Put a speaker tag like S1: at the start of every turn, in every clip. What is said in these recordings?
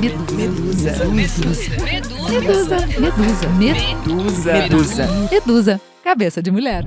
S1: Medusa. Medusa. Medusa. Medusa. Medusa. Medusa. Medusa. Cabeça de mulher.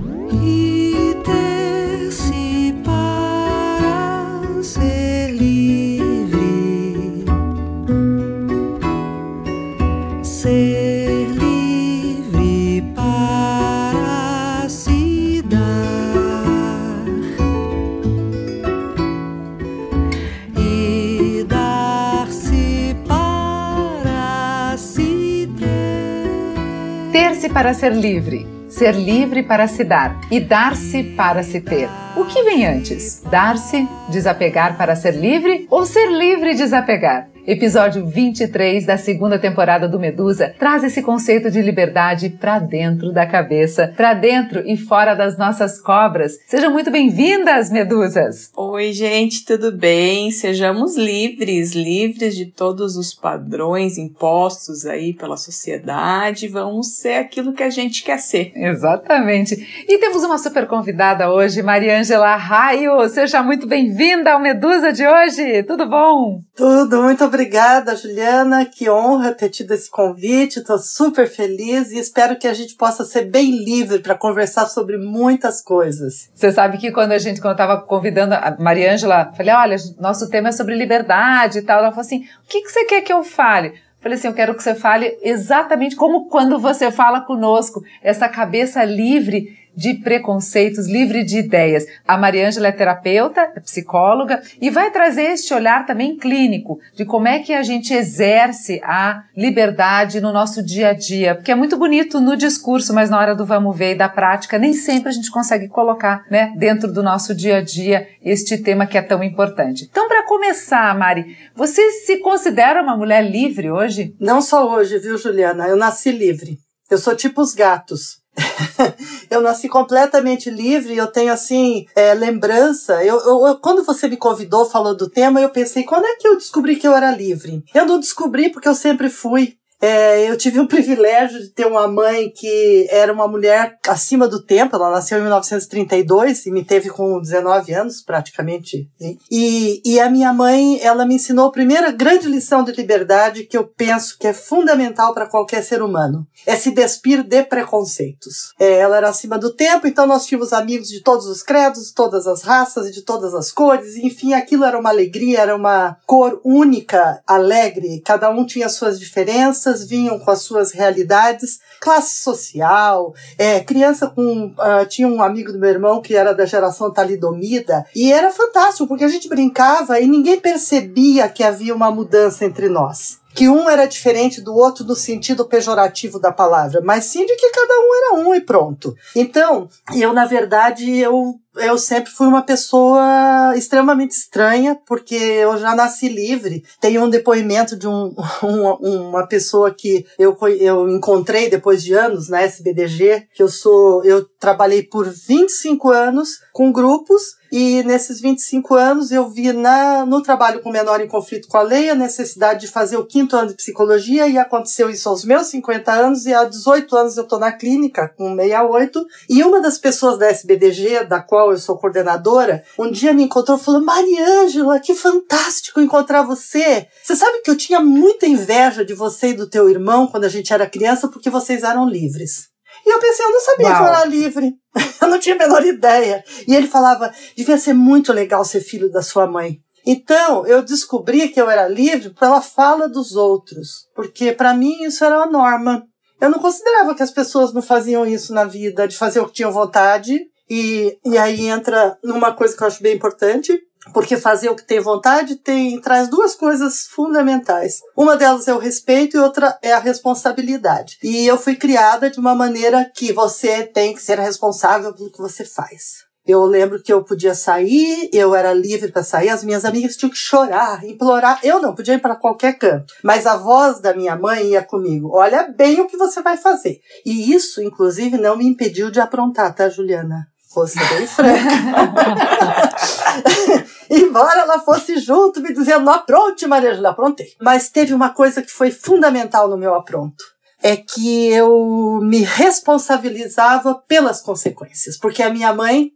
S2: Para ser livre, ser livre para se dar e dar-se para se ter.
S3: O que vem antes? Dar-se, desapegar para ser livre ou ser livre e desapegar? Episódio 23 da segunda temporada do Medusa traz esse conceito de liberdade para dentro da cabeça, para dentro e fora das nossas cobras. Sejam muito bem-vindas, medusas!
S4: Oi, gente, tudo bem? Sejamos livres, livres de todos os padrões impostos aí pela sociedade. Vamos ser aquilo que a gente quer ser.
S3: Exatamente. E temos uma super convidada hoje, Mariângela Raio. Seja muito bem-vinda ao Medusa de hoje. Tudo bom?
S5: Tudo, muito obrigada, Juliana. Que honra ter tido esse convite. Estou super feliz e espero que a gente possa ser bem livre para conversar sobre muitas coisas.
S3: Você sabe que quando a gente, quando eu estava convidando a Mariângela, falei: olha, nosso tema é sobre liberdade e tal. Ela falou assim: o que, que você quer que eu fale? Falei assim, eu quero que você fale exatamente como quando você fala conosco, essa cabeça livre de preconceitos, livre de ideias. A Mariângela é terapeuta, é psicóloga e vai trazer este olhar também clínico de como é que a gente exerce a liberdade no nosso dia a dia, porque é muito bonito no discurso, mas na hora do vamos ver e da prática nem sempre a gente consegue colocar, né, dentro do nosso dia a dia este tema que é tão importante. Então, para começar, Mari, você se considera uma mulher livre hoje?
S5: Não só hoje, viu, Juliana? Eu nasci livre. Eu sou tipo os gatos. eu nasci completamente livre, eu tenho assim, é, lembrança. Eu, eu, quando você me convidou, falou do tema, eu pensei, quando é que eu descobri que eu era livre? Eu não descobri porque eu sempre fui. É, eu tive o privilégio de ter uma mãe que era uma mulher acima do tempo, ela nasceu em 1932 e me teve com 19 anos, praticamente. E, e a minha mãe, ela me ensinou a primeira grande lição de liberdade que eu penso que é fundamental para qualquer ser humano: é se despir de preconceitos. É, ela era acima do tempo, então nós tínhamos amigos de todos os credos, todas as raças e de todas as cores, enfim, aquilo era uma alegria, era uma cor única, alegre, cada um tinha suas diferenças vinham com as suas realidades, classe social, é, criança com. Uh, tinha um amigo do meu irmão que era da geração talidomida, e era fantástico, porque a gente brincava e ninguém percebia que havia uma mudança entre nós que um era diferente do outro no sentido pejorativo da palavra, mas sim de que cada um era um e pronto. Então, eu, na verdade, eu eu sempre fui uma pessoa extremamente estranha, porque eu já nasci livre. Tem um depoimento de um, um, uma pessoa que eu, eu encontrei depois de anos na SBDG, que eu sou, eu trabalhei por 25 anos com grupos e nesses 25 anos eu vi na, no trabalho com menor em conflito com a lei a necessidade de fazer o quinto ano de psicologia e aconteceu isso aos meus 50 anos e há 18 anos eu estou na clínica com 68 e uma das pessoas da SBDG, da qual eu sou coordenadora, um dia me encontrou e falou Mariângela, que fantástico encontrar você. Você sabe que eu tinha muita inveja de você e do teu irmão quando a gente era criança porque vocês eram livres. E eu pensei, eu não sabia Uau. que eu era livre. eu não tinha a menor ideia. E ele falava, devia ser muito legal ser filho da sua mãe. Então, eu descobri que eu era livre pela fala dos outros, porque para mim isso era uma norma. Eu não considerava que as pessoas não faziam isso na vida, de fazer o que tinham vontade, e, e aí entra numa coisa que eu acho bem importante, porque fazer o que tem vontade tem traz duas coisas fundamentais. Uma delas é o respeito e outra é a responsabilidade. E eu fui criada de uma maneira que você tem que ser responsável pelo que você faz. Eu lembro que eu podia sair, eu era livre para sair, as minhas amigas tinham que chorar, implorar. Eu não podia ir para qualquer canto, mas a voz da minha mãe ia comigo. Olha bem o que você vai fazer. E isso, inclusive, não me impediu de aprontar, tá, Juliana? Bem franca. Embora ela fosse junto me dizendo, não apronte, Maria Júlia, aprontei. Mas teve uma coisa que foi fundamental no meu apronto. É que eu me responsabilizava pelas consequências. Porque a minha mãe,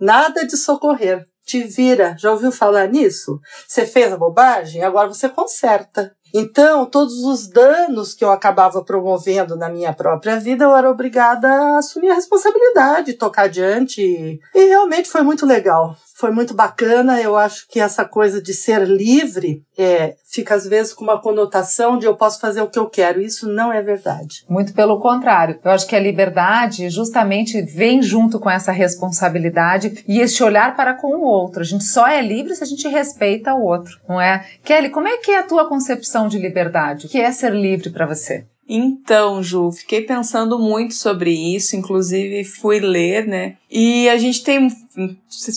S5: nada de socorrer. te vira. Já ouviu falar nisso? Você fez a bobagem, agora você conserta. Então, todos os danos que eu acabava promovendo na minha própria vida, eu era obrigada a assumir a responsabilidade, tocar adiante. E realmente foi muito legal foi muito bacana. Eu acho que essa coisa de ser livre é, fica às vezes com uma conotação de eu posso fazer o que eu quero. Isso não é verdade.
S3: Muito pelo contrário. Eu acho que a liberdade justamente vem junto com essa responsabilidade e esse olhar para com o outro. A gente só é livre se a gente respeita o outro, não é? Kelly, como é que é a tua concepção de liberdade? O que é ser livre para você?
S4: Então, Ju, fiquei pensando muito sobre isso, inclusive fui ler, né? E a gente tem.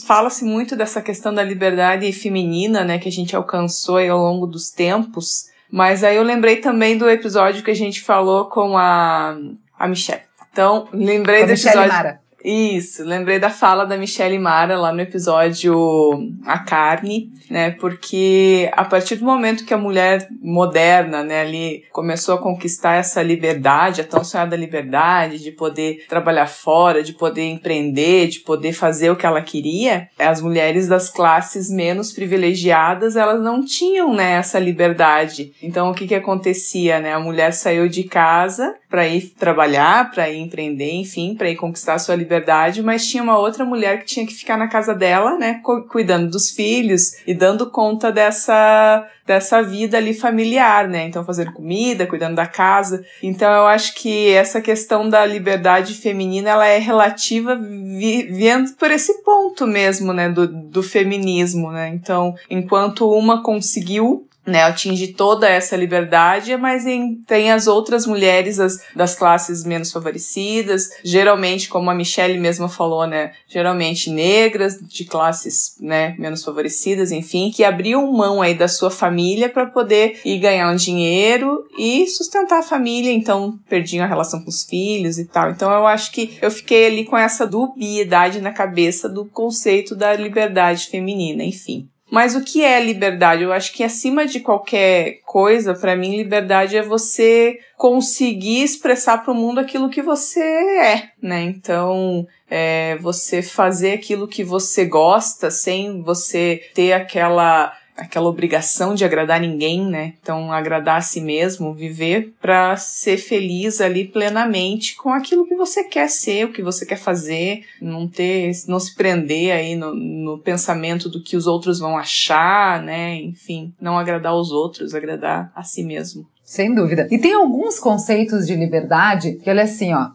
S4: Fala-se muito dessa questão da liberdade feminina, né? Que a gente alcançou ao longo dos tempos. Mas aí eu lembrei também do episódio que a gente falou com a, a Michelle. Então, lembrei do episódio.
S3: Mara.
S4: Isso, lembrei da fala da Michelle Mara lá no episódio A Carne, né? Porque a partir do momento que a mulher moderna, né, ali começou a conquistar essa liberdade, a tão sonhada liberdade de poder trabalhar fora, de poder empreender, de poder fazer o que ela queria, as mulheres das classes menos privilegiadas, elas não tinham, né, essa liberdade. Então o que que acontecia, né? A mulher saiu de casa para ir trabalhar, para ir empreender, enfim, para ir conquistar a sua liberdade, mas tinha uma outra mulher que tinha que ficar na casa dela, né, cuidando dos filhos e dando conta dessa dessa vida ali familiar, né? Então fazendo comida, cuidando da casa. Então eu acho que essa questão da liberdade feminina ela é relativa vi vendo por esse ponto mesmo, né, do, do feminismo, né? Então, enquanto uma conseguiu né, atinge toda essa liberdade, mas em, tem as outras mulheres as, das classes menos favorecidas, geralmente, como a Michelle mesma falou, né, geralmente negras, de classes, né, menos favorecidas, enfim, que abriam mão aí da sua família para poder ir ganhar um dinheiro e sustentar a família, então perdiam a relação com os filhos e tal. Então eu acho que eu fiquei ali com essa dubiedade na cabeça do conceito da liberdade feminina, enfim. Mas o que é liberdade? Eu acho que acima de qualquer coisa, para mim, liberdade é você conseguir expressar para o mundo aquilo que você é, né? Então, é você fazer aquilo que você gosta sem você ter aquela aquela obrigação de agradar ninguém, né? Então, agradar a si mesmo, viver para ser feliz ali plenamente com aquilo que você quer ser, o que você quer fazer, não ter, não se prender aí no, no pensamento do que os outros vão achar, né? Enfim, não agradar os outros, agradar a si mesmo.
S3: Sem dúvida. E tem alguns conceitos de liberdade que, olha assim, ó,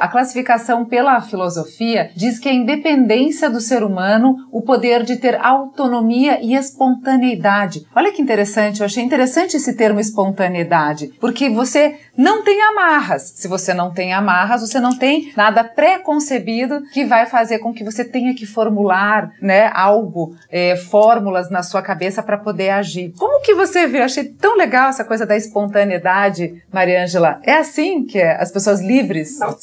S3: a classificação pela filosofia diz que a independência do ser humano, o poder de ter autonomia e espontaneidade. Olha que interessante, eu achei interessante esse termo espontaneidade, porque você não tem amarras. Se você não tem amarras, você não tem nada pré-concebido que vai fazer com que você tenha que formular, né, algo, é, fórmulas na sua cabeça para poder agir. Como que você vê? Eu achei tão legal essa coisa da espontaneidade espontaneidade, Mariângela. É assim que é? as pessoas livres são?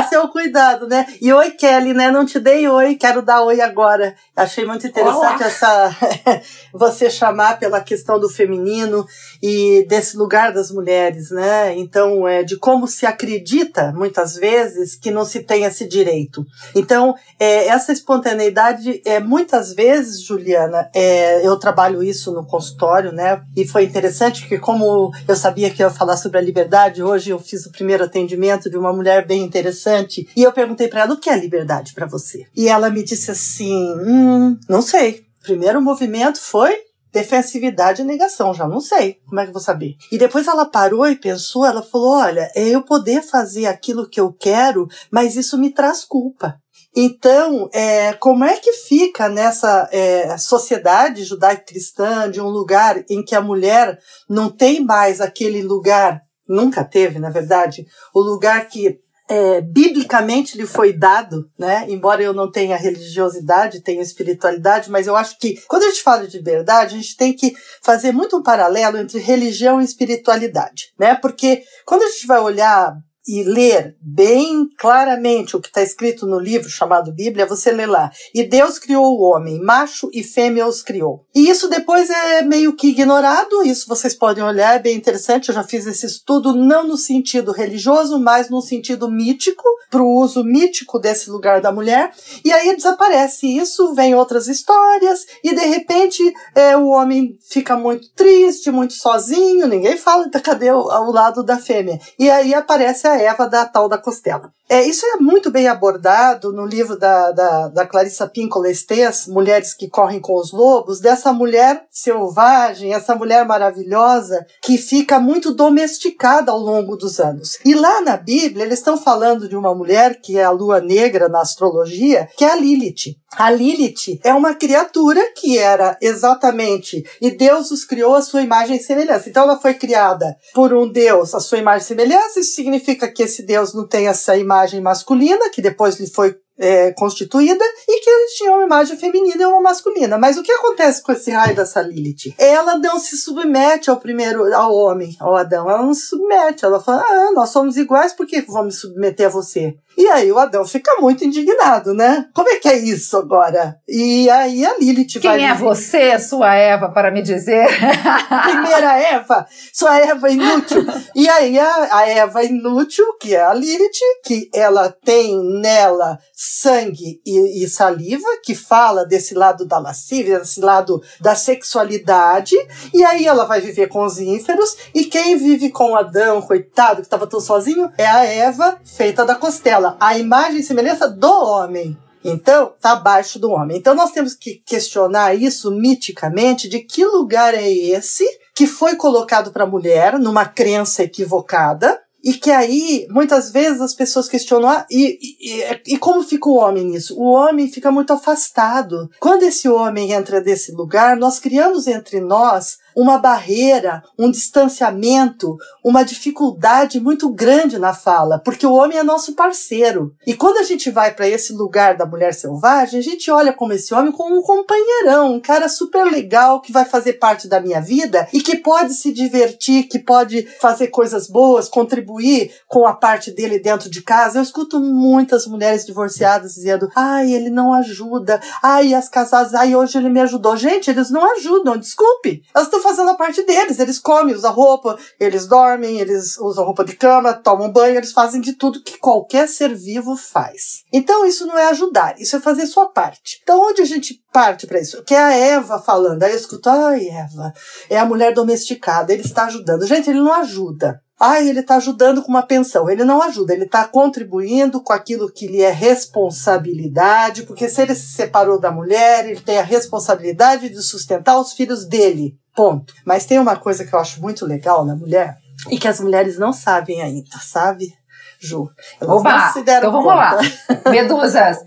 S5: Esse é o cuidado, né? E oi, Kelly, né? Não te dei oi, quero dar oi agora. Achei muito interessante Olá. essa você chamar pela questão do feminino e desse lugar das mulheres, né? Então, é de como se acredita muitas vezes que não se tem esse direito. Então, é, essa espontaneidade é muitas vezes, Juliana, é, eu trabalho isso no consultório, né? E foi interessante porque como eu sabia que ia falar sobre a liberdade, hoje eu fiz o primeiro atendimento de uma mulher bem interessante e eu perguntei para ela o que é liberdade para você. E ela me disse assim: "Hum, não sei. Primeiro movimento foi defensividade e negação, já não sei. Como é que eu vou saber? E depois ela parou e pensou, ela falou: olha, é eu poder fazer aquilo que eu quero, mas isso me traz culpa. Então, é, como é que fica nessa é, sociedade judaico-cristã de um lugar em que a mulher não tem mais aquele lugar, nunca teve, na verdade, o lugar que é, biblicamente lhe foi dado, né? Embora eu não tenha religiosidade, tenha espiritualidade, mas eu acho que quando a gente fala de verdade, a gente tem que fazer muito um paralelo entre religião e espiritualidade, né? Porque quando a gente vai olhar e ler bem claramente o que está escrito no livro chamado Bíblia, você lê lá. E Deus criou o homem, macho e fêmea os criou. E isso depois é meio que ignorado, isso vocês podem olhar, é bem interessante. Eu já fiz esse estudo não no sentido religioso, mas no sentido mítico, para o uso mítico desse lugar da mulher. E aí desaparece isso, vem outras histórias, e de repente é, o homem fica muito triste, muito sozinho, ninguém fala, cadê o, o lado da fêmea? E aí aparece a Eva da tal da costela. É, isso é muito bem abordado no livro da, da, da Clarissa Pinkola Estes, Mulheres que Correm com os Lobos, dessa mulher selvagem, essa mulher maravilhosa que fica muito domesticada ao longo dos anos. E lá na Bíblia, eles estão falando de uma mulher que é a lua negra na astrologia, que é a Lilith. A Lilith é uma criatura que era exatamente, e Deus os criou a sua imagem e semelhança. Então ela foi criada por um Deus, a sua imagem e semelhança, isso significa que esse Deus não tem essa imagem masculina, que depois lhe foi é, constituída e que eles tinham uma imagem feminina e uma masculina. Mas o que acontece com esse raio dessa Lilith? Ela não se submete ao primeiro, ao homem, ao Adão. Ela não se submete. Ela fala, ah, nós somos iguais, por que vamos me submeter a você? E aí o Adão fica muito indignado, né? Como é que é isso agora? E aí a Lilith
S3: Quem
S5: vai...
S3: é você, sua Eva, para me dizer?
S5: Primeira Eva, sua Eva inútil. E aí a, a Eva inútil, que é a Lilith, que ela tem nela sangue e, e, saliva, que fala desse lado da lascívia, desse lado da sexualidade, e aí ela vai viver com os ínferos, e quem vive com Adão, coitado, que estava tão sozinho, é a Eva feita da costela a imagem e semelhança do homem. Então, está abaixo do homem. Então, nós temos que questionar isso miticamente: de que lugar é esse que foi colocado para a mulher numa crença equivocada, e que aí, muitas vezes, as pessoas questionam, ah, e, e, e, como fica o homem nisso? O homem fica muito afastado. Quando esse homem entra nesse lugar, nós criamos entre nós uma barreira, um distanciamento, uma dificuldade muito grande na fala, porque o homem é nosso parceiro. E quando a gente vai para esse lugar da mulher selvagem, a gente olha como esse homem como um companheirão, um cara super legal que vai fazer parte da minha vida e que pode se divertir, que pode fazer coisas boas, contribuir com a parte dele dentro de casa. Eu escuto muitas mulheres divorciadas dizendo: "Ai, ele não ajuda. Ai, as casadas, ai, hoje ele me ajudou". Gente, eles não ajudam, desculpe. Elas estão fazendo a parte deles. Eles comem, usam roupa, eles dormem, eles usam roupa de cama, tomam banho, eles fazem de tudo que qualquer ser vivo faz. Então isso não é ajudar, isso é fazer sua parte. Então onde a gente parte para isso? Que é a Eva falando. Aí eu escuto, ai, Eva, é a mulher domesticada, ele está ajudando. Gente, ele não ajuda. Ah, ele está ajudando com uma pensão. Ele não ajuda, ele está contribuindo com aquilo que lhe é responsabilidade, porque se ele se separou da mulher, ele tem a responsabilidade de sustentar os filhos dele. Ponto. Mas tem uma coisa que eu acho muito legal na mulher e que as mulheres não sabem ainda, sabe? Ju.
S3: Elas Oba, então vamos conta. lá. Medusas.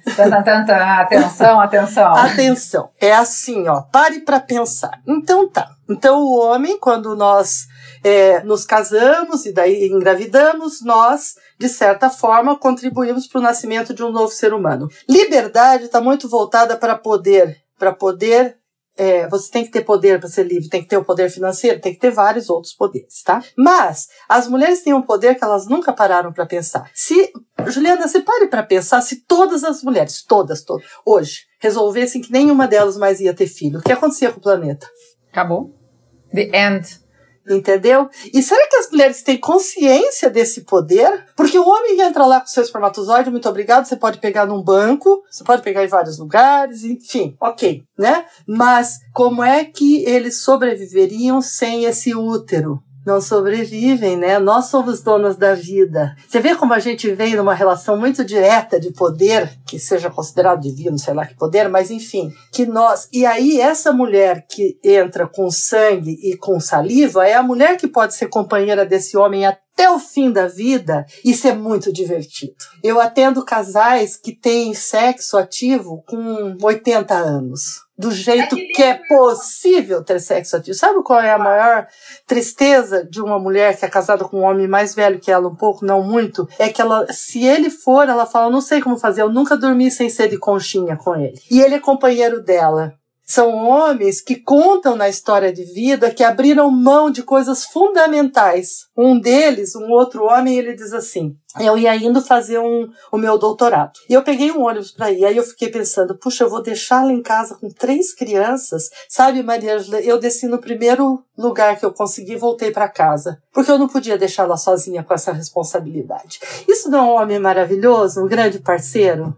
S3: atenção, atenção.
S5: Atenção. É assim, ó. Pare para pensar. Então tá. Então o homem, quando nós é, nos casamos e daí engravidamos, nós, de certa forma, contribuímos para o nascimento de um novo ser humano. Liberdade está muito voltada para poder, para poder é, você tem que ter poder para ser livre, tem que ter o poder financeiro, tem que ter vários outros poderes, tá? Mas as mulheres têm um poder que elas nunca pararam para pensar. Se, Juliana, você pare para pensar se todas as mulheres, todas, todas, hoje, resolvessem que nenhuma delas mais ia ter filho, o que acontecia com o planeta?
S3: Acabou. The end.
S5: Entendeu? E será que as mulheres têm consciência desse poder? Porque o homem entra lá com seu espermatozoide, muito obrigado, você pode pegar num banco, você pode pegar em vários lugares, enfim, ok, né? Mas como é que eles sobreviveriam sem esse útero? Não sobrevivem, né? Nós somos donas da vida. Você vê como a gente vem numa relação muito direta de poder, que seja considerado divino, sei lá que poder, mas enfim, que nós. E aí, essa mulher que entra com sangue e com saliva é a mulher que pode ser companheira desse homem até o fim da vida, isso é muito divertido. Eu atendo casais que têm sexo ativo com 80 anos do jeito que é possível ter sexo ativo. Sabe qual é a maior tristeza de uma mulher que é casada com um homem mais velho que ela, um pouco, não muito? É que ela, se ele for, ela fala, não sei como fazer, eu nunca dormi sem ser de conchinha com ele. E ele é companheiro dela. São homens que contam na história de vida que abriram mão de coisas fundamentais. Um deles, um outro homem, ele diz assim: eu ia indo fazer um, o meu doutorado. E eu peguei um ônibus para ir. Aí eu fiquei pensando, puxa, eu vou deixar ela em casa com três crianças. Sabe, Maria Angela, eu desci no primeiro lugar que eu consegui e voltei para casa. Porque eu não podia deixá-la sozinha com essa responsabilidade. Isso não é um homem maravilhoso, um grande parceiro?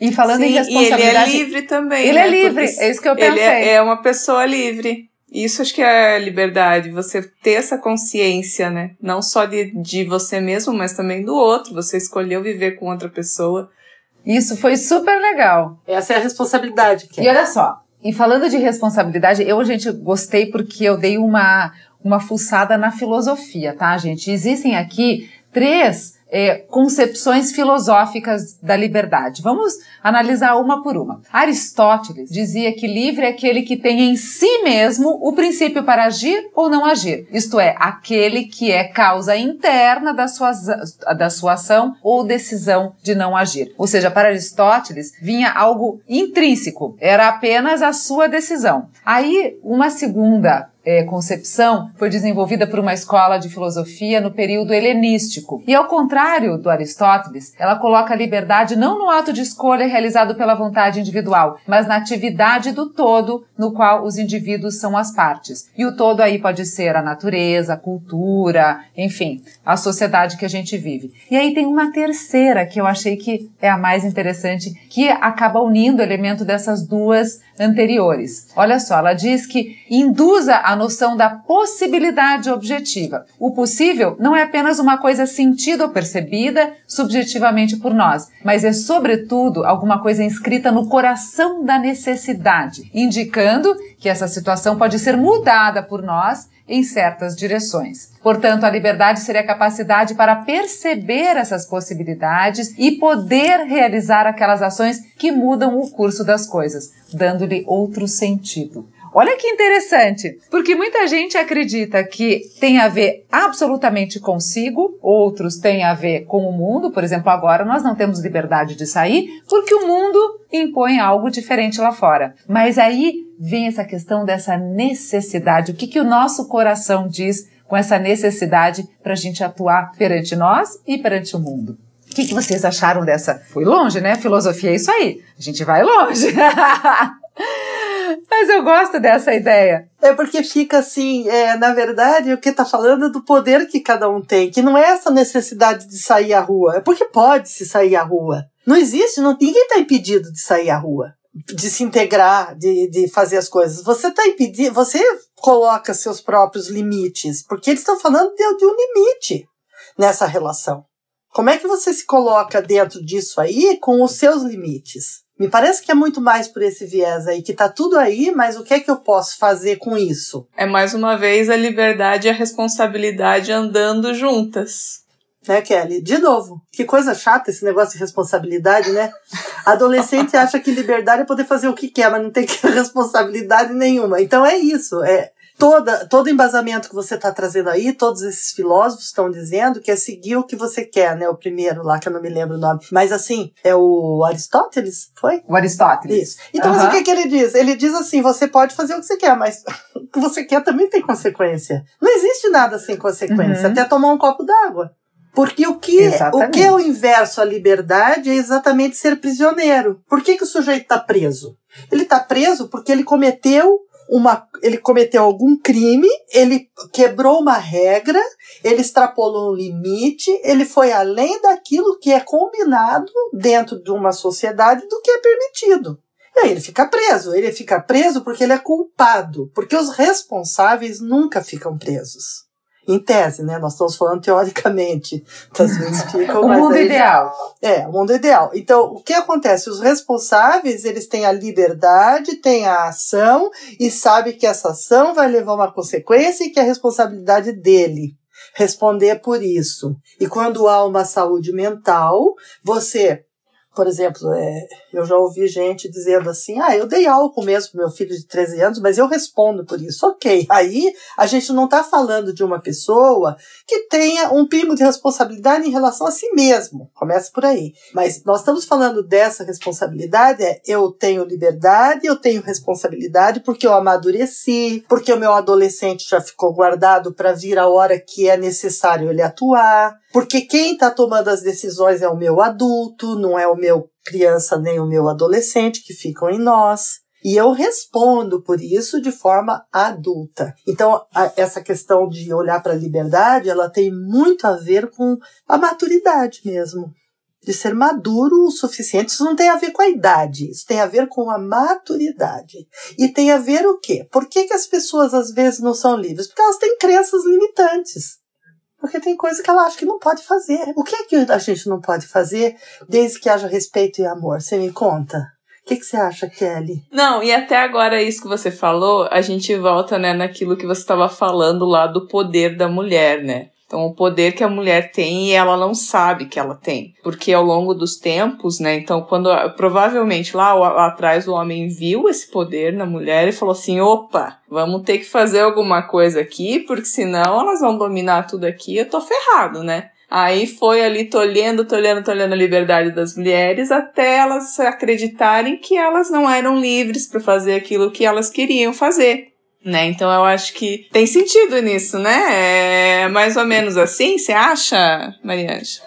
S3: E falando
S4: Sim,
S3: em
S4: e ele
S3: responsabilidade.
S4: é livre também.
S3: Ele
S4: né?
S3: é livre,
S4: Porque
S3: é isso que eu
S4: Ele
S3: pensei.
S4: é, é uma pessoa livre. Isso acho que é liberdade, você ter essa consciência, né? Não só de, de você mesmo, mas também do outro. Você escolheu viver com outra pessoa.
S3: Isso foi super legal.
S5: Essa é a responsabilidade. Que
S3: E olha só, e falando de responsabilidade, eu, gente, gostei porque eu dei uma, uma fuçada na filosofia, tá, gente? Existem aqui três é, concepções filosóficas da liberdade. Vamos analisar uma por uma. Aristóteles dizia que livre é aquele que tem em si mesmo o princípio para agir ou não agir, isto é, aquele que é causa interna da sua, da sua ação ou decisão de não agir. Ou seja, para Aristóteles vinha algo intrínseco, era apenas a sua decisão. Aí, uma segunda é, concepção foi desenvolvida por uma escola de filosofia no período helenístico. E ao contrário do Aristóteles, ela coloca a liberdade não no ato de escolha realizado pela vontade individual, mas na atividade do todo no qual os indivíduos são as partes. E o todo aí pode ser a natureza, a cultura, enfim, a sociedade que a gente vive. E aí tem uma terceira que eu achei que é a mais interessante, que acaba unindo o elemento dessas duas anteriores. Olha só, ela diz que induza a noção da possibilidade objetiva. O possível não é apenas uma coisa sentida ou percebida subjetivamente por nós, mas é, sobretudo, alguma coisa inscrita no coração da necessidade, indicando que essa situação pode ser mudada por nós em certas direções. Portanto, a liberdade seria a capacidade para perceber essas possibilidades e poder realizar aquelas ações que mudam o curso das coisas, dando-lhe outro sentido. Olha que interessante, porque muita gente acredita que tem a ver absolutamente consigo, outros têm a ver com o mundo. Por exemplo, agora nós não temos liberdade de sair porque o mundo impõe algo diferente lá fora. Mas aí vem essa questão dessa necessidade. O que, que o nosso coração diz com essa necessidade para a gente atuar perante nós e perante o mundo? O que, que vocês acharam dessa? Fui longe, né? Filosofia é isso aí. A gente vai longe. Mas eu gosto dessa ideia.
S5: É porque fica assim, é, na verdade, o que está falando é do poder que cada um tem, que não é essa necessidade de sair à rua, é porque pode se sair à rua. Não existe, não, ninguém está impedido de sair à rua, de se integrar, de, de fazer as coisas. Você está impedido, você coloca seus próprios limites, porque eles estão falando de, de um limite nessa relação. Como é que você se coloca dentro disso aí com os seus limites? Me parece que é muito mais por esse viés aí, que tá tudo aí, mas o que é que eu posso fazer com isso?
S4: É mais uma vez a liberdade e a responsabilidade andando juntas.
S5: Né, Kelly? De novo, que coisa chata esse negócio de responsabilidade, né? Adolescente acha que liberdade é poder fazer o que quer, mas não tem que ter responsabilidade nenhuma. Então é isso, é toda, todo embasamento que você está trazendo aí, todos esses filósofos estão dizendo que é seguir o que você quer, né? O primeiro lá, que eu não me lembro o nome. Mas assim, é o Aristóteles, foi?
S3: O Aristóteles.
S5: Isso. Então, mas
S3: Aham.
S5: o que, que ele diz? Ele diz assim: você pode fazer o que você quer, mas o que você quer também tem consequência. Não existe nada sem consequência,
S3: Uhum.
S5: até tomar um copo d'água. Porque o que, o que é o inverso à liberdade é exatamente ser prisioneiro. Por que, que o sujeito está preso? Ele está preso porque ele cometeu uma, ele cometeu algum crime, ele quebrou uma regra, ele extrapolou um limite, ele foi além daquilo que é combinado dentro de uma sociedade do que é permitido. E aí ele fica preso. Ele fica preso porque ele é culpado. Porque os responsáveis nunca ficam presos. Em tese, né? Nós estamos falando teoricamente. Às vezes ficam,
S3: O mundo
S5: aí já-
S3: ideal.
S5: é, o mundo ideal. Então, o que acontece? Os responsáveis, eles têm a liberdade, têm a ação e sabem que essa ação vai levar uma consequência e que é a responsabilidade dele responder por isso. E quando há uma saúde mental, você por exemplo, é, eu já ouvi gente dizendo assim: ah, eu dei álcool mesmo pro meu filho de 13 anos, mas eu respondo por isso. Ok. Aí a gente não está falando de uma pessoa que tenha um pingo de responsabilidade em relação a si mesmo. Começa por aí. Mas nós estamos falando dessa responsabilidade: é eu tenho liberdade, eu tenho responsabilidade porque eu amadureci, porque o meu adolescente já ficou guardado para vir a hora que é necessário ele atuar. Porque quem está tomando as decisões é o meu adulto, não é o meu criança nem o meu adolescente que ficam em nós. E eu respondo por isso de forma adulta. Então, a, essa questão de olhar para a liberdade, ela tem muito a ver com a maturidade mesmo. De ser maduro o suficiente. Isso não tem a ver com a idade, isso tem a ver com a maturidade. E tem a ver o quê? Por que, que as pessoas às vezes não são livres? Porque elas têm crenças limitantes. Porque tem coisa que ela acha que não pode fazer. O que é que a gente não pode fazer desde que haja respeito e amor? Você me conta? O que, que você acha, Kelly?
S4: Não, e até agora isso que você falou, a gente volta né, naquilo que você estava falando lá do poder da mulher, né? Então, o poder que a mulher tem e ela não sabe que ela tem. Porque ao longo dos tempos, né? Então, quando provavelmente lá, lá atrás o homem viu esse poder na mulher e falou assim: opa, vamos ter que fazer alguma coisa aqui, porque senão elas vão dominar tudo aqui, eu tô ferrado, né? Aí foi ali tolhendo, tolhendo, tolhendo a liberdade das mulheres até elas acreditarem que elas não eram livres para fazer aquilo que elas queriam fazer né? Então eu acho que tem sentido nisso, né? É mais ou menos assim, você acha, Mariange?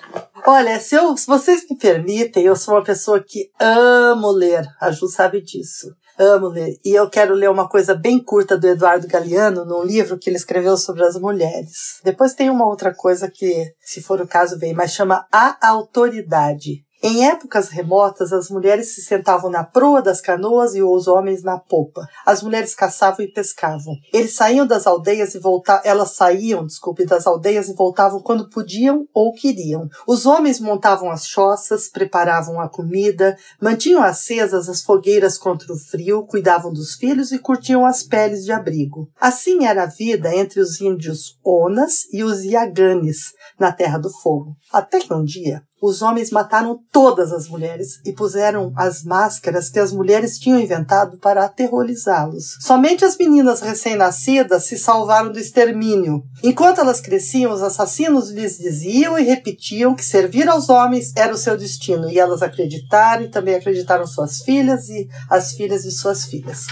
S5: Olha, se, eu, se vocês me permitem, eu sou uma pessoa que amo ler. A Ju sabe disso. Amo ler. E eu quero ler uma coisa bem curta do Eduardo Galeano, num livro que ele escreveu sobre as mulheres. Depois tem uma outra coisa que, se for o caso, vem, mas chama A Autoridade. Em épocas remotas, as mulheres se sentavam na proa das canoas e os homens na popa. As mulheres caçavam e pescavam. Eles saíam das aldeias e voltavam, elas saíam, desculpe, das aldeias e voltavam quando podiam ou queriam. Os homens montavam as choças, preparavam a comida, mantinham acesas as fogueiras contra o frio, cuidavam dos filhos e curtiam as peles de abrigo. Assim era a vida entre os índios Onas e os Yaganes, na Terra do Fogo. Até que um dia, os homens mataram todas as mulheres e puseram as máscaras que as mulheres tinham inventado para aterrorizá-los. Somente as meninas recém-nascidas se salvaram do extermínio. Enquanto elas cresciam, os assassinos lhes diziam e repetiam que servir aos homens era o seu destino, e elas acreditaram e também acreditaram suas filhas e as filhas de suas filhas.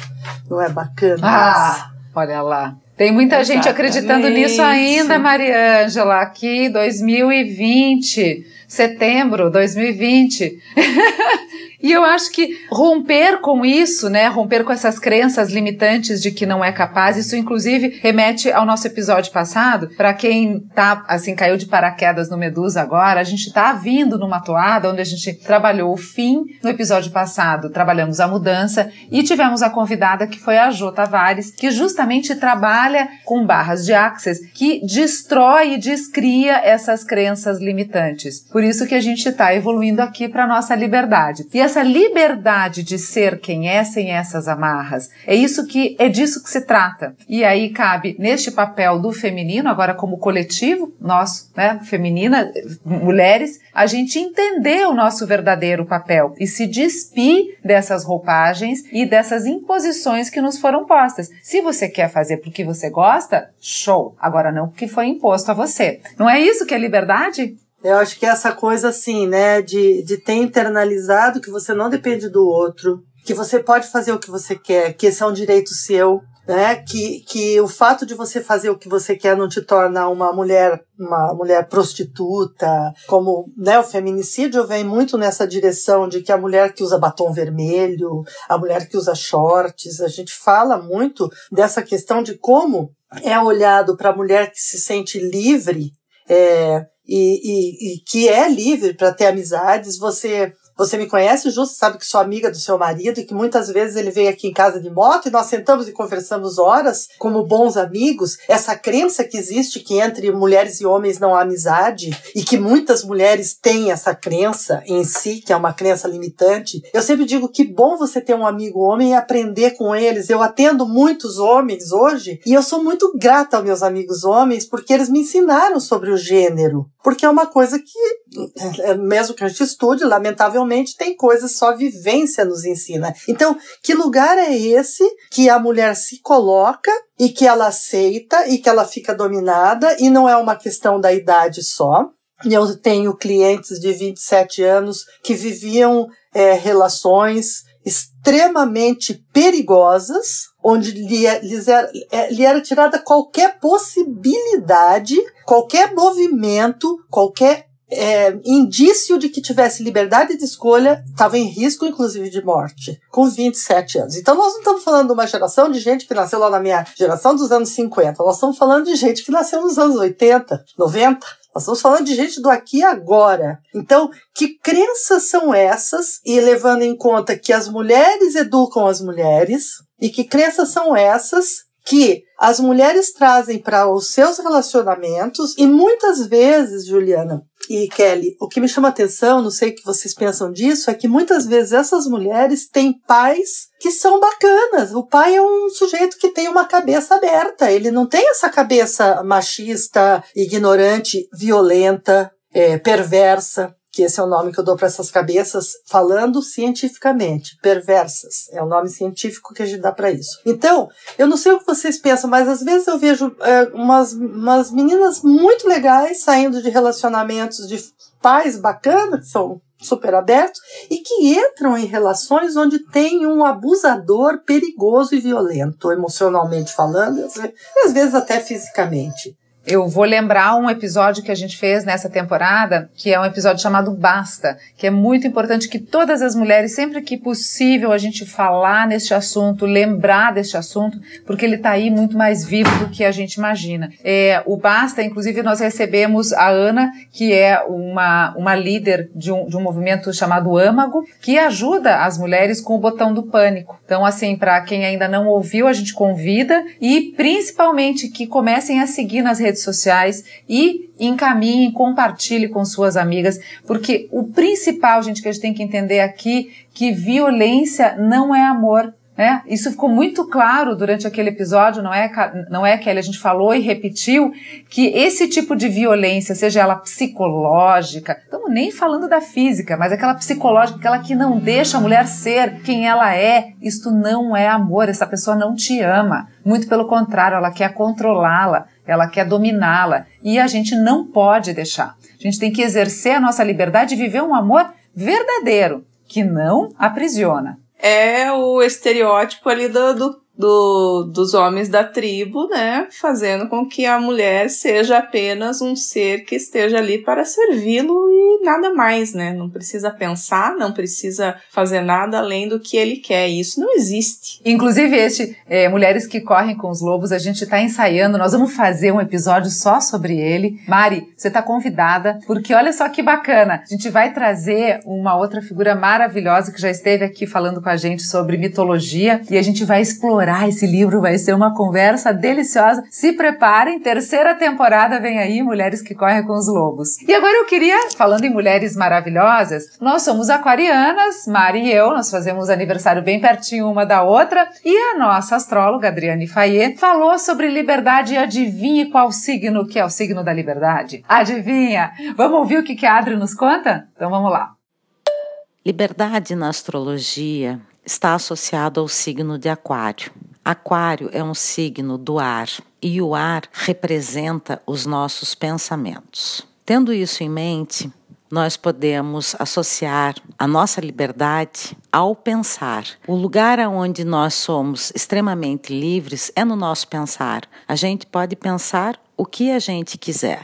S5: Não é bacana?
S3: Ah, olha lá. Tem muita Exatamente. gente acreditando nisso ainda, Mariângela, aqui 2020 setembro 2020. E eu acho que romper com isso, né, romper com essas crenças limitantes de que não é capaz, isso inclusive remete ao nosso episódio passado. Para quem tá assim caiu de paraquedas no Medusa agora, a gente tá vindo numa toada onde a gente trabalhou o fim no episódio passado, trabalhamos a mudança e tivemos a convidada que foi a Jô Tavares, que justamente trabalha com barras de access que destrói e descria essas crenças limitantes. Por isso que a gente está evoluindo aqui para nossa liberdade. E essa liberdade de ser quem é sem essas amarras. É isso que é disso que se trata. E aí cabe neste papel do feminino, agora como coletivo nosso, né, feminina, mulheres, a gente entender o nosso verdadeiro papel e se despir dessas roupagens e dessas imposições que nos foram postas. Se você quer fazer porque você gosta, show. Agora não porque foi imposto a você. Não é isso que é liberdade?
S5: Eu acho que essa coisa assim, né, de, de ter internalizado que você não depende do outro, que você pode fazer o que você quer, que esse é um direito seu, né, que, que o fato de você fazer o que você quer não te torna uma mulher, uma mulher prostituta, como, né, o feminicídio vem muito nessa direção de que a mulher que usa batom vermelho, a mulher que usa shorts, a gente fala muito dessa questão de como é olhado para a mulher que se sente livre, é, e, e, e que é livre para ter amizades. Você você me conhece, Justo, sabe que sou amiga do seu marido e que muitas vezes ele veio aqui em casa de moto e nós sentamos e conversamos horas como bons amigos. Essa crença que existe que entre mulheres e homens não há amizade e que muitas mulheres têm essa crença em si, que é uma crença limitante. Eu sempre digo que bom você ter um amigo homem e aprender com eles. Eu atendo muitos homens hoje e eu sou muito grata aos meus amigos homens porque eles me ensinaram sobre o gênero. Porque é uma coisa que, mesmo que a gente estude, lamentavelmente, emocionalmente tem coisas só a vivência nos ensina. Então, que lugar é esse que a mulher se coloca e que ela aceita e que ela fica dominada e não é uma questão da idade só. Eu tenho clientes de 27 anos que viviam é, relações extremamente perigosas, onde lhe, é, lhes era, é, lhe era tirada qualquer possibilidade, qualquer movimento, qualquer é, indício de que tivesse liberdade de escolha, estava em risco, inclusive, de morte, com 27 anos. Então, nós não estamos falando de uma geração de gente que nasceu lá na minha geração dos anos 50, nós estamos falando de gente que nasceu nos anos 80, 90. Nós estamos falando de gente do aqui e agora. Então, que crenças são essas? E levando em conta que as mulheres educam as mulheres, e que crenças são essas que as mulheres trazem para os seus relacionamentos e muitas vezes, Juliana e Kelly, o que me chama atenção, não sei o que vocês pensam disso, é que muitas vezes essas mulheres têm pais que são bacanas. O pai é um sujeito que tem uma cabeça aberta, ele não tem essa cabeça machista, ignorante, violenta, é, perversa que esse é o nome que eu dou para essas cabeças, falando cientificamente, perversas. É o nome científico que a gente dá para isso. Então, eu não sei o que vocês pensam, mas às vezes eu vejo é, umas, umas meninas muito legais saindo de relacionamentos de pais bacanas, que são super abertos, e que entram em relações onde tem um abusador perigoso e violento, emocionalmente falando, e às vezes até fisicamente.
S3: Eu vou lembrar um episódio que a gente fez nessa temporada, que é um episódio chamado Basta, que é muito importante que todas as mulheres, sempre que possível, a gente falar neste assunto, lembrar deste assunto, porque ele está aí muito mais vivo do que a gente imagina. É, o Basta, inclusive, nós recebemos a Ana, que é uma, uma líder de um, de um movimento chamado Âmago, que ajuda as mulheres com o botão do pânico. Então, assim, para quem ainda não ouviu, a gente convida e principalmente que comecem a seguir nas redes redes sociais e encaminhe, compartilhe com suas amigas, porque o principal, gente, que a gente tem que entender aqui, que violência não é amor. Né? Isso ficou muito claro durante aquele episódio, não é, não é, Kelly? A gente falou e repetiu que esse tipo de violência, seja ela psicológica, estamos nem falando da física, mas aquela psicológica, aquela que não deixa a mulher ser quem ela é, isto não é amor, essa pessoa não te ama. Muito pelo contrário, ela quer controlá-la, ela quer dominá-la. E a gente não pode deixar. A gente tem que exercer a nossa liberdade e viver um amor verdadeiro, que não aprisiona.
S4: É o estereótipo ali do, do do, dos homens da tribo, né, fazendo com que a mulher seja apenas um ser que esteja ali para servi-lo e nada mais, né? Não precisa pensar, não precisa fazer nada além do que ele quer. Isso não existe.
S3: Inclusive, este é, Mulheres que Correm com os Lobos, a gente está ensaiando, nós vamos fazer um episódio só sobre ele. Mari, você está convidada, porque olha só que bacana. A gente vai trazer uma outra figura maravilhosa que já esteve aqui falando com a gente sobre mitologia e a gente vai explorar explorar esse livro, vai ser uma conversa deliciosa. Se preparem, terceira temporada vem aí, Mulheres que Correm com os Lobos. E agora eu queria, falando em mulheres maravilhosas, nós somos aquarianas, Mari e eu, nós fazemos aniversário bem pertinho uma da outra, e a nossa astróloga, Adriane Fayet, falou sobre liberdade e adivinhe qual signo que é o signo da liberdade. Adivinha? Vamos ouvir o que, que a Adri nos conta? Então vamos lá.
S6: Liberdade na astrologia está associado ao signo de Aquário. Aquário é um signo do ar e o ar representa os nossos pensamentos. Tendo isso em mente, nós podemos associar a nossa liberdade ao pensar. O lugar onde nós somos extremamente livres é no nosso pensar. A gente pode pensar o que a gente quiser.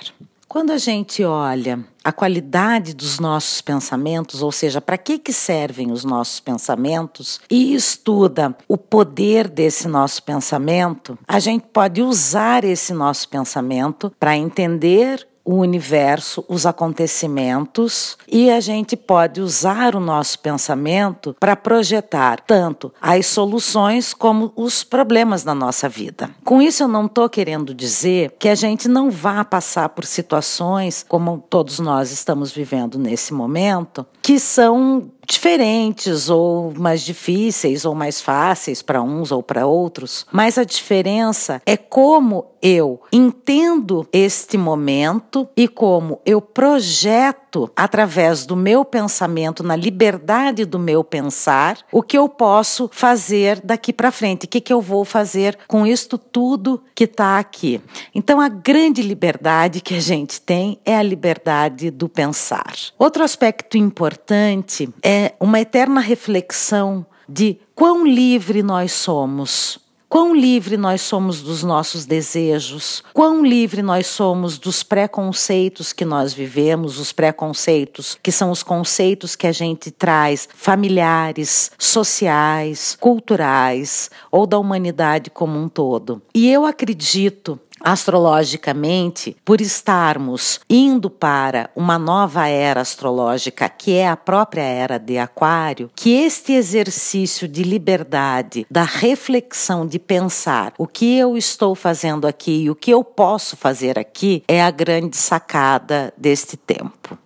S6: Quando a gente olha a qualidade dos nossos pensamentos, ou seja, para que, que servem os nossos pensamentos, e estuda o poder desse nosso pensamento, a gente pode usar esse nosso pensamento para entender o universo, os acontecimentos, e a gente pode usar o nosso pensamento para projetar tanto as soluções como os problemas da nossa vida. Com isso, eu não estou querendo dizer que a gente não vá passar por situações como todos nós estamos vivendo nesse momento, que são diferentes ou mais difíceis ou mais fáceis para uns ou para outros, mas a diferença é como eu entendo este momento e como eu projeto através do meu pensamento, na liberdade do meu pensar, o que eu posso fazer daqui para frente, o que, que eu vou fazer com isto tudo que está aqui. Então, a grande liberdade que a gente tem é a liberdade do pensar. Outro aspecto importante é uma eterna reflexão de quão livre nós somos Quão livre nós somos dos nossos desejos, quão livre nós somos dos preconceitos que nós vivemos, os preconceitos que são os conceitos que a gente traz familiares, sociais, culturais ou da humanidade como um todo. E eu acredito astrologicamente, por estarmos indo para uma nova era astrológica, que é a própria era de Aquário, que este exercício de liberdade, da reflexão, de pensar o que eu estou fazendo aqui e o que eu posso fazer aqui, é a grande sacada deste tempo.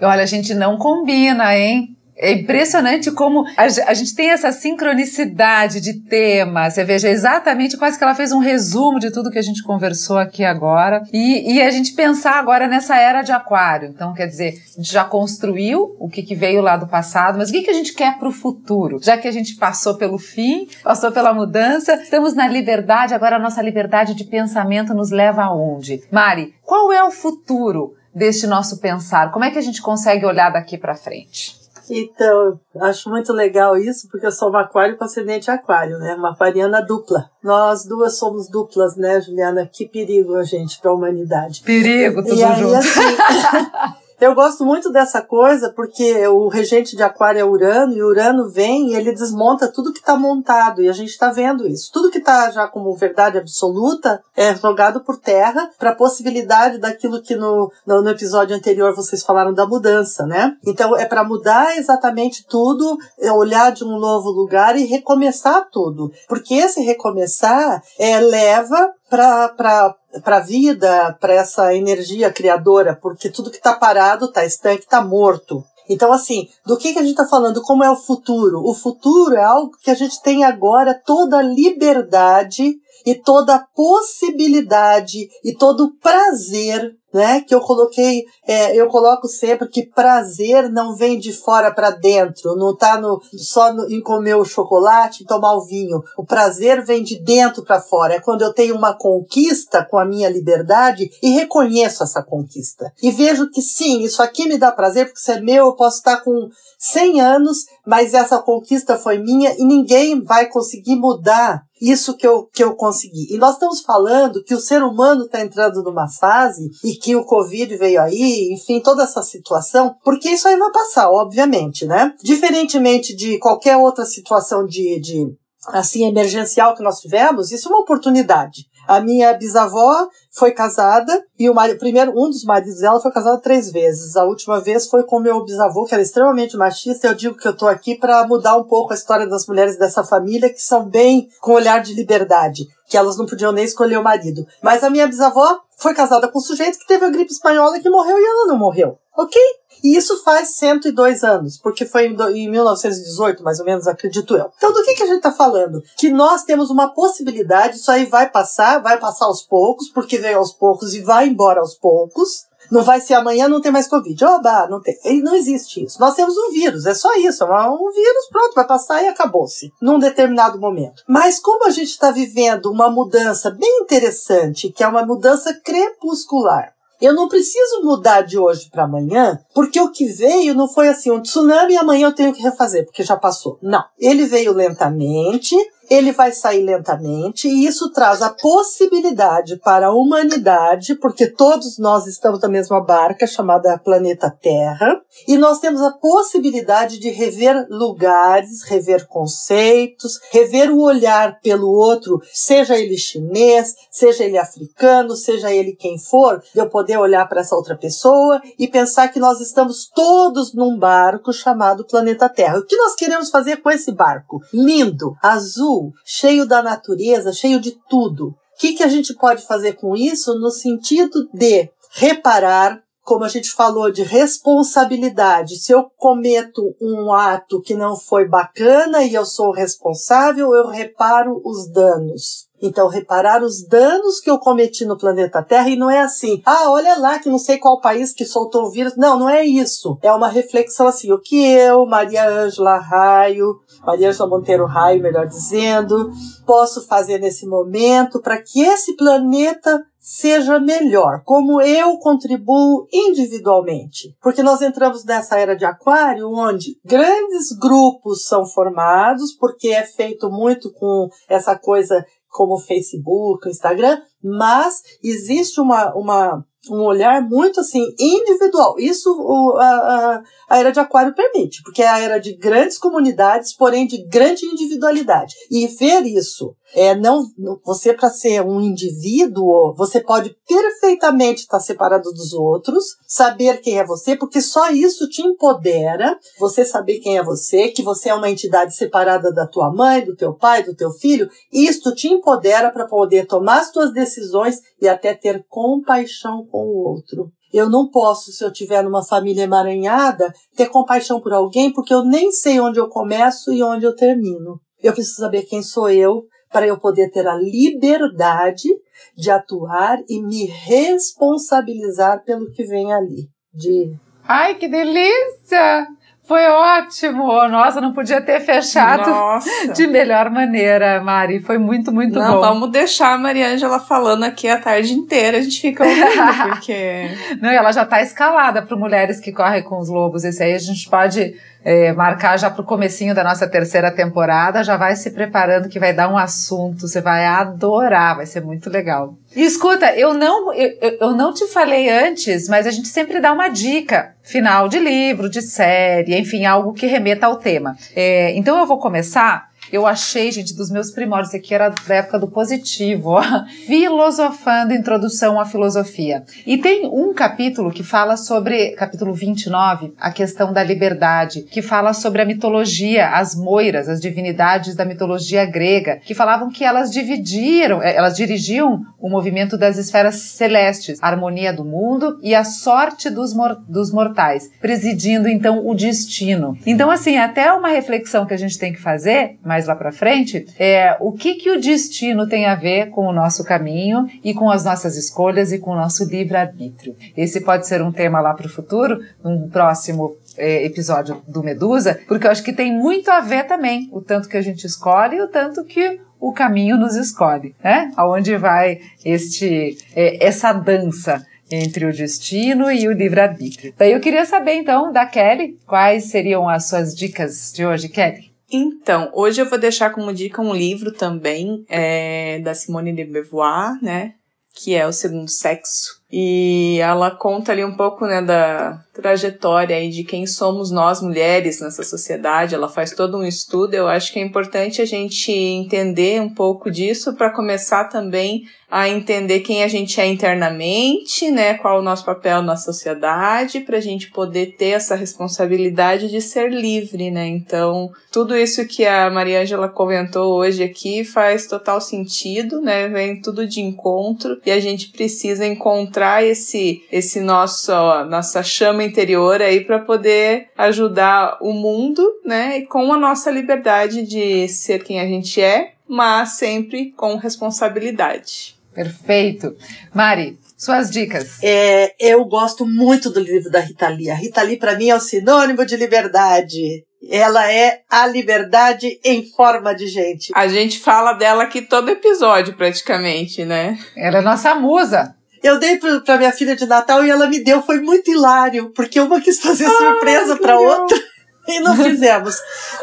S3: Olha, a gente não combina, hein? É impressionante como a, gente tem essa sincronicidade de tema. Você veja exatamente, quase que ela fez um resumo de tudo que a gente conversou aqui agora. E, e a gente pensar agora nessa era de aquário. Então, quer dizer, a gente já construiu o que, que veio lá do passado, mas o que, que a gente quer para o futuro? Já que a gente passou pelo fim, passou pela mudança, estamos na liberdade, agora a nossa liberdade de pensamento nos leva aonde? Mari, qual é o futuro deste nosso pensar? Como é que a gente consegue olhar daqui para frente?
S5: Então, acho muito legal isso, porque eu sou uma aquário com ascendente aquário, né? Uma aquariana dupla. Nós duas somos duplas, né, Juliana? Que perigo a gente para a humanidade.
S3: Perigo, tudo
S5: e aí,
S3: junto.
S5: Assim, Eu gosto muito dessa coisa porque o regente de Aquário é Urano e Urano vem e ele desmonta tudo que está montado e a gente está vendo isso. Tudo que está já como verdade absoluta é jogado por terra para a possibilidade daquilo que no, no, no, episódio anterior vocês falaram da mudança, né? Então é para mudar exatamente tudo, é olhar de um novo lugar e recomeçar tudo. Porque esse recomeçar é, leva para a vida, para essa energia criadora, porque tudo que está parado, está estanque, está morto. Então, assim, do que, que a gente está falando? Como é o futuro? O futuro é algo que a gente tem agora toda a liberdade e toda a possibilidade e todo o prazer né? Que eu coloquei, é, eu coloco sempre que prazer não vem de fora para dentro, não está no, só no, em comer o chocolate e tomar o vinho. O prazer vem de dentro para fora. É quando eu tenho uma conquista com a minha liberdade e reconheço essa conquista. E vejo que sim, isso aqui me dá prazer porque isso é meu, eu posso estar com 100 anos, mas essa conquista foi minha e ninguém vai conseguir mudar isso que eu, que eu consegui. E nós estamos falando que o ser humano está entrando numa fase e que o Covid veio aí, enfim, toda essa situação, porque isso aí vai passar, obviamente, né? Diferentemente de qualquer outra situação de, de assim, emergencial que nós tivemos, isso é uma oportunidade. A minha bisavó foi casada e o marido, primeiro um dos maridos dela foi casado três vezes. A última vez foi com meu bisavô, que era extremamente machista. Eu digo que eu tô aqui para mudar um pouco a história das mulheres dessa família que são bem com olhar de liberdade, que elas não podiam nem escolher o marido. Mas a minha bisavó foi casada com um sujeito que teve a gripe espanhola que morreu e ela não morreu. Ok? E isso faz 102 anos, porque foi em 1918, mais ou menos, acredito eu. Então, do que, que a gente está falando? Que nós temos uma possibilidade, isso aí vai passar, vai passar aos poucos, porque veio aos poucos e vai embora aos poucos. Não vai ser amanhã, não tem mais Covid. Oba, não tem. Não existe isso. Nós temos um vírus, é só isso. É um vírus, pronto, vai passar e acabou-se. Num determinado momento. Mas como a gente está vivendo uma mudança bem interessante, que é uma mudança crepuscular, eu não preciso mudar de hoje para amanhã, porque o que veio não foi assim um tsunami e amanhã eu tenho que refazer, porque já passou. Não. Ele veio lentamente, ele vai sair lentamente e isso traz a possibilidade para a humanidade, porque todos nós estamos na mesma barca chamada planeta Terra, e nós temos a possibilidade de rever lugares, rever conceitos, rever o olhar pelo outro, seja ele chinês, seja ele africano, seja ele quem for, eu poder olhar para essa outra pessoa e pensar que nós estamos todos num barco chamado planeta Terra. O que nós queremos fazer com esse barco? Lindo, azul, azul, cheio da natureza, cheio de tudo. O que, que a gente pode fazer com isso no sentido de reparar, como a gente falou, de responsabilidade. Se eu cometo um ato que não foi bacana e eu sou responsável, eu reparo os danos. Então, reparar os danos que eu cometi no planeta Terra e não é assim, ah, olha lá que não sei qual país que soltou o vírus. Não, não é isso. É uma reflexão assim, o que eu, Maria Ângela Raio, Maria Ângela Monteiro Raio, melhor dizendo, posso fazer nesse momento para que esse planeta seja melhor, como eu contribuo individualmente. Porque nós entramos nessa era de aquário onde grandes grupos são formados, porque é feito muito com essa coisa como Facebook, Instagram, mas existe uma, uma um olhar muito assim individual. Isso o, a, a, era de Aquário permite, porque é a era de grandes comunidades, porém de grande individualidade. E ver isso é não você para ser um indivíduo, você pode perfeitamente estar separado dos outros, saber quem é você, porque só isso te empodera, você saber quem é você, que você é uma entidade separada da tua mãe, do teu pai, do teu filho, isto te empodera para poder tomar as tuas decisões e até ter compaixão com o outro. Eu não posso, se eu tiver numa família emaranhada, ter compaixão por alguém porque eu nem sei onde eu começo e onde eu termino. Eu preciso saber quem sou eu para eu poder ter a liberdade de atuar e me responsabilizar pelo que vem ali. De
S3: Ai, que delícia! Foi ótimo! Nossa, não podia ter fechado
S4: Nossa.
S3: de melhor maneira, Mari. Foi muito, muito
S4: Não,
S3: bom.
S4: vamos deixar a Maria Ângela falando aqui a tarde inteira. A gente fica ouvindo, porque.
S3: Não, ela já está escalada para mulheres que correm com os lobos. Esse aí a gente pode é, marcar já para o comecinho da nossa terceira temporada. Já vai se preparando que vai dar um assunto. Você vai adorar, vai ser muito legal. E escuta, eu não, eu, eu- não te falei antes, mas a gente sempre dá uma dica final de livro, de série, enfim, algo que remeta ao tema. É, então eu vou começar. Eu achei, gente, dos meus primórdios, aqui era da época do positivo, ó. Filosofando, Introdução à Filosofia. E tem um capítulo que fala sobre, capítulo 29, a questão da liberdade, que fala sobre a mitologia, as moiras, as divindades da mitologia grega, que falavam que elas dividiram, eh, elas dirigiam o movimento das esferas celestes, a harmonia do mundo e a sorte dos, mor- dos mortais, presidindo então o destino. Então, assim, até uma reflexão que a gente tem que fazer mais lá pra frente é o que que o destino tem a ver com o nosso caminho e com as nossas escolhas e com o nosso livre-arbítrio. Esse pode ser um tema lá para o futuro, num próximo eh, episódio do Medusa, porque eu acho que tem muito a ver também o tanto que a gente escolhe e o tanto que o caminho nos escolhe, né? Aonde vai este eh, essa dança entre o destino e o livre-arbítrio. Daí eu queria saber então da Kelly quais seriam as suas dicas de hoje, Kelly.
S4: Então, hoje eu vou deixar como dica um livro também é, da Simone de Beauvoir, né? Que é O Segundo Sexo. E ela conta ali um pouco, né, da trajetória aí de quem somos nós mulheres nessa sociedade. Ela faz todo um estudo. Eu acho que é importante a gente entender um pouco disso para começar também a entender quem a gente é internamente, né, qual o nosso papel na sociedade, para a gente poder ter essa responsabilidade de ser livre, né? Então, tudo isso que a Maria Ângela comentou hoje aqui faz total sentido, né? Vem tudo de encontro e a gente precisa encontrar esse esse nosso ó, nossa chama interior aí para poder ajudar o mundo, né? E com a nossa liberdade de ser quem a gente é, mas sempre com responsabilidade.
S3: Perfeito. Mari, suas dicas.
S5: É, eu gosto muito do livro da Rita Lee. A Rita Lee, para mim, é o sinônimo de liberdade. Ela é a liberdade em forma de gente.
S4: A gente fala dela aqui todo episódio, praticamente, né?
S3: Ela é nossa musa.
S5: Eu dei pra, pra minha filha de Natal e ela me deu, foi muito hilário, porque uma quis fazer surpresa pra outra e não fizemos.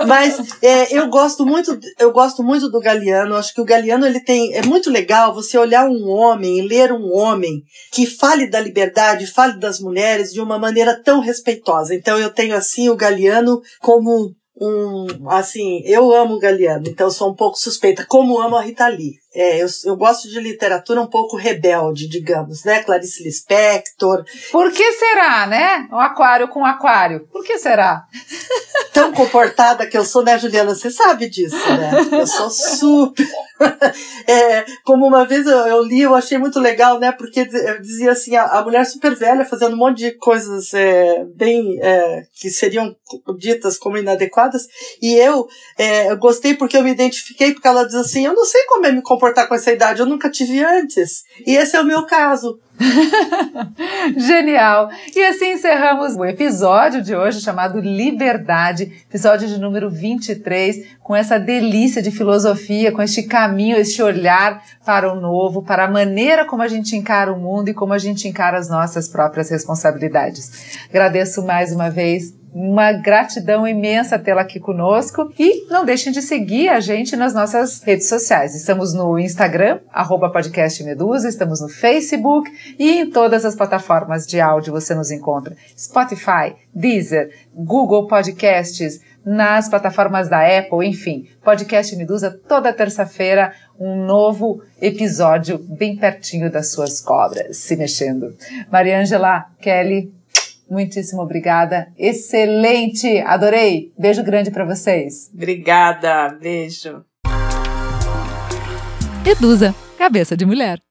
S5: Mas é, eu gosto muito, eu gosto muito do Galeano. Acho que o Galeano ele tem, é muito legal você olhar um homem, ler um homem que fale da liberdade, fale das mulheres de uma maneira tão respeitosa. Então eu tenho assim o Galeano como um, assim, eu amo o Galeano, então sou um pouco suspeita, como amo a Rita Lee. É, eu, eu gosto de literatura um pouco rebelde, digamos, né? Clarice Lispector.
S3: Por que será, né? O aquário com aquário. Por que será?
S5: Tão comportada que eu sou, né, Juliana? Você sabe disso, né? Eu sou super. é, como uma vez eu, eu, li, eu achei muito legal, né? Porque dizia assim, a, a mulher super velha fazendo um monte de coisas é, bem é, que seriam ditas como inadequadas. E eu, eu gostei porque eu me identifiquei, porque ela diz assim, eu não sei como é me comportar comportar com essa idade, eu nunca tive antes. E esse é o meu caso.
S3: Genial! E assim encerramos o episódio de hoje chamado Liberdade, episódio de número 23, com essa delícia de filosofia, com este caminho, este olhar para o novo, para a maneira como a gente encara o mundo e como a gente encara as nossas próprias responsabilidades. Agradeço mais uma vez uma gratidão imensa tê-la aqui conosco e não deixem de seguir a gente nas nossas redes sociais. Estamos no Instagram, arroba podcast Medusa, estamos no Facebook e em todas as plataformas de áudio você nos encontra. Spotify, Deezer, Google Podcasts, nas plataformas da Apple, enfim. Podcast Medusa toda terça-feira, um novo episódio bem pertinho das suas cobras, se mexendo. Mariângela, Kelly, Muitíssimo obrigada. Excelente! Adorei! Beijo grande para vocês.
S4: Obrigada, beijo.
S1: Edusa, cabeça de mulher.